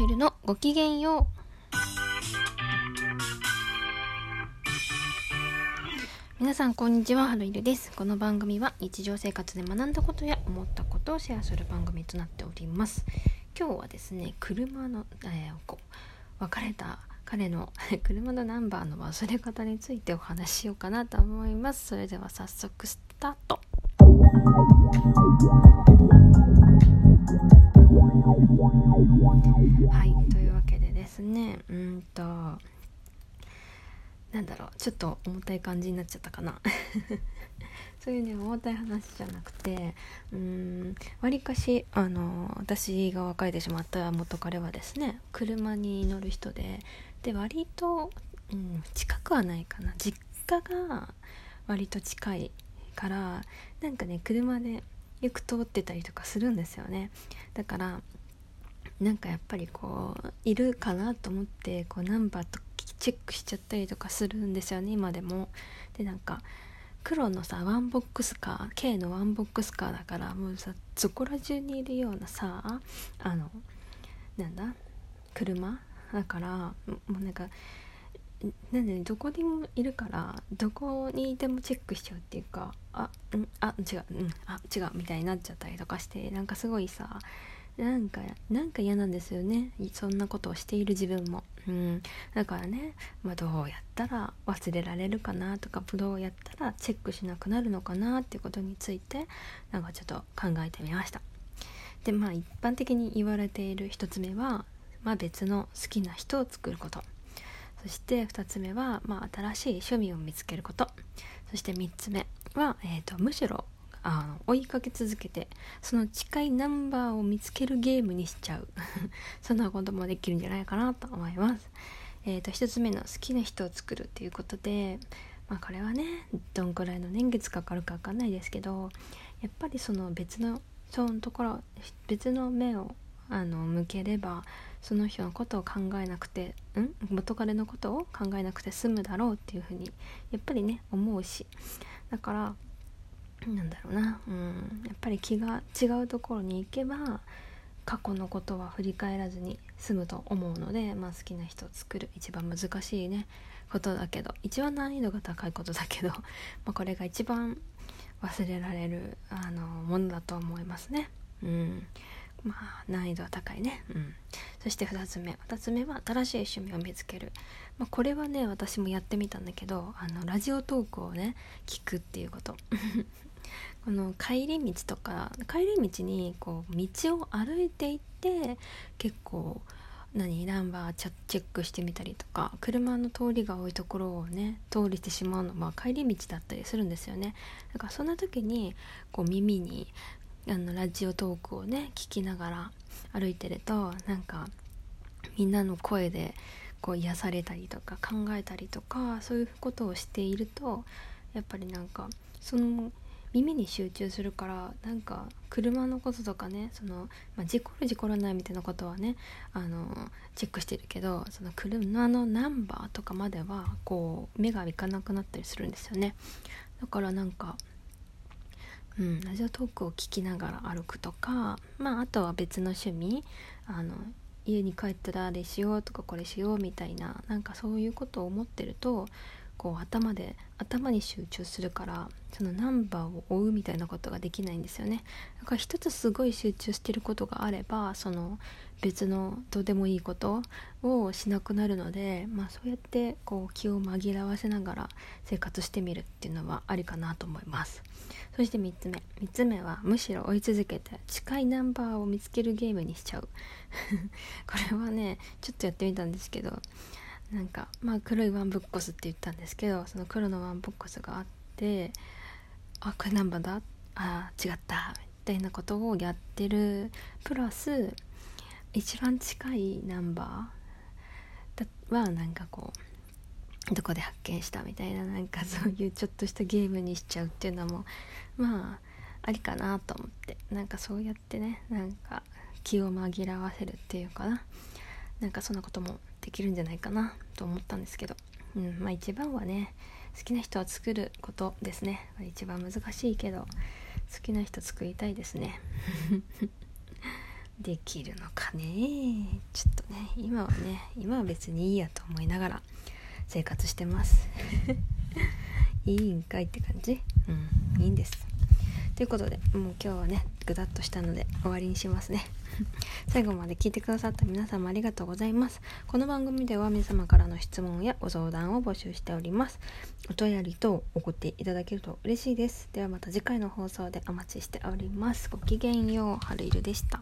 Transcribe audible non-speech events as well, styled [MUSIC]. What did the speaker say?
イルのごきげんよう。皆さんこんにちはハロイルです。この番組は日常生活で学んだことや思ったことをシェアする番組となっております。今日はですね車の、えー、こう別れた彼の [LAUGHS] 車のナンバーの忘れ方についてお話ししようかなと思います。それでは早速スタート。はいというわけでですねうんとなんだろうちょっと重たい感じになっちゃったかな。[LAUGHS] そういうね重たい話じゃなくてうんわりかしあの私が別れてしまった元彼はですね車に乗る人でで割と、うん、近くはないかな。実家が割と近いからなんかね車でよく通ってたりとかするんですよね。だからなんかやっぱりこういるかなと思ってこうナンバーとチェックしちゃったりとかするんですよね今でも。でなんか黒のさワンボックスカー K のワンボックスカーだからもうさそこら中にいるようなさあのなんだ車？だからもうなんかなんで、ね、どこにもいるからどこにでもチェックしちゃうっていうかあうん？あ違ううん。あ違うみたいになっちゃったりとかしてなんかすごいさなんかなんか嫌なんですよね。そんなことをしている自分も、うん、だからね、まあ、どうやったら忘れられるかなとかどうやったらチェックしなくなるのかなっていうことについてなんかちょっと考えてみました。でまあ一般的に言われている1つ目は、まあ、別の好きな人を作ること。そして2つ目は、まあ、新しい趣味を見つけること。そして3つ目は、えーとむしろあの追いかけ続けてその近いナンバーを見つけるゲームにしちゃう。[LAUGHS] そんなこともできるんじゃないかなと思います。えーと、1つ目の好きな人を作るっていうことでまあこれはねどんくらいの年月かかるか分かんないですけどやっぱりその別のそのところ別の目をあの向ければその人のことを考えなくてん？元彼のことを考えなくて済むだろうっていうふうにやっぱりね思うし。だからなんだろうな、うん、やっぱり気が違うところに行けば過去のことは振り返らずに済むと思うので、まあ、好きな人を作る。一番難しいね。ことだけど。一番難易度が高いことだけど、[LAUGHS] まあ、これが一番忘れられるあのものだと思いますね。うん。まあ難易度は高いね、うん、そして2つ目。2つ目は新しい趣味を見つける、まあ、これはね私もやってみたんだけどあのラジオトークをね聞くっていうこと。[LAUGHS] この帰り道とか帰り道にこう道を歩いていって結構何ナンバーチェックしてみたりとか車の通りが多いところをね通りしてしまうのは帰り道だったりするんですよね。だからそんな時にこう耳にあのラジオトークをね聞きながら歩いてるとなんかみんなの声でこう癒されたりとか考えたりとかそういうことをしているとやっぱりなんかその耳に集中するからなんか車のこととかねその、まあ、事故る事故らないみたいなことはねあのチェックしてるけどその車のナンバーとかまではこう目がいかなくなったりするんですよね。だからなんかうん、ラジオトークを聞きながら歩くとか、まあ、あとは別の趣味あの家に帰ったらあれしようとかこれしようみたいななんかそういうことを思ってるとこう頭で頭に集中するからそのナンバーを追うみたいなことができないんですよね。だから一つすごい集中してることがあればその別のどうでもいいことをしなくなるので、まあ、そうやってこう気を紛らわせながら生活してみるっていうのはありかなと思います。そして3つ目。3つ目はむしろ追い続けて近いナンバーを見つけるゲームにしちゃう。[LAUGHS] これはねちょっとやってみたんですけどなんかまあ黒いワンボックスって言ったんですけどその黒のワンボックスがあってあこれ何番だ？あ違った。みたいなことをやってる。プラス一番近いナンバーはなんかこうどこで発見したみたいななんかそういうちょっとしたゲームにしちゃうっていうのもまあありかなと思って。なんかそうやってねなんか気を紛らわせるっていうかな。なんかそんなこともできるんじゃないかなと思ったんですけど、うん、まあ一番はね好きな人を作ることですね。一番難しいけど好きな人作りたいですね。[LAUGHS] できるのかね？ちょっとね今はね今は別にいいやと思いながら生活してます。[LAUGHS] いいんかいって感じ？うんいいんです。ということでもう今日はねぐだっとしたので終わりにしますね。[LAUGHS] 最後まで聞いてくださった皆様ありがとうございます。この番組では皆様からの質問やご相談を募集しております。お便りと送っていただけると嬉しいです。ではまた次回の放送でお待ちしております。ごきげんよう春色でした。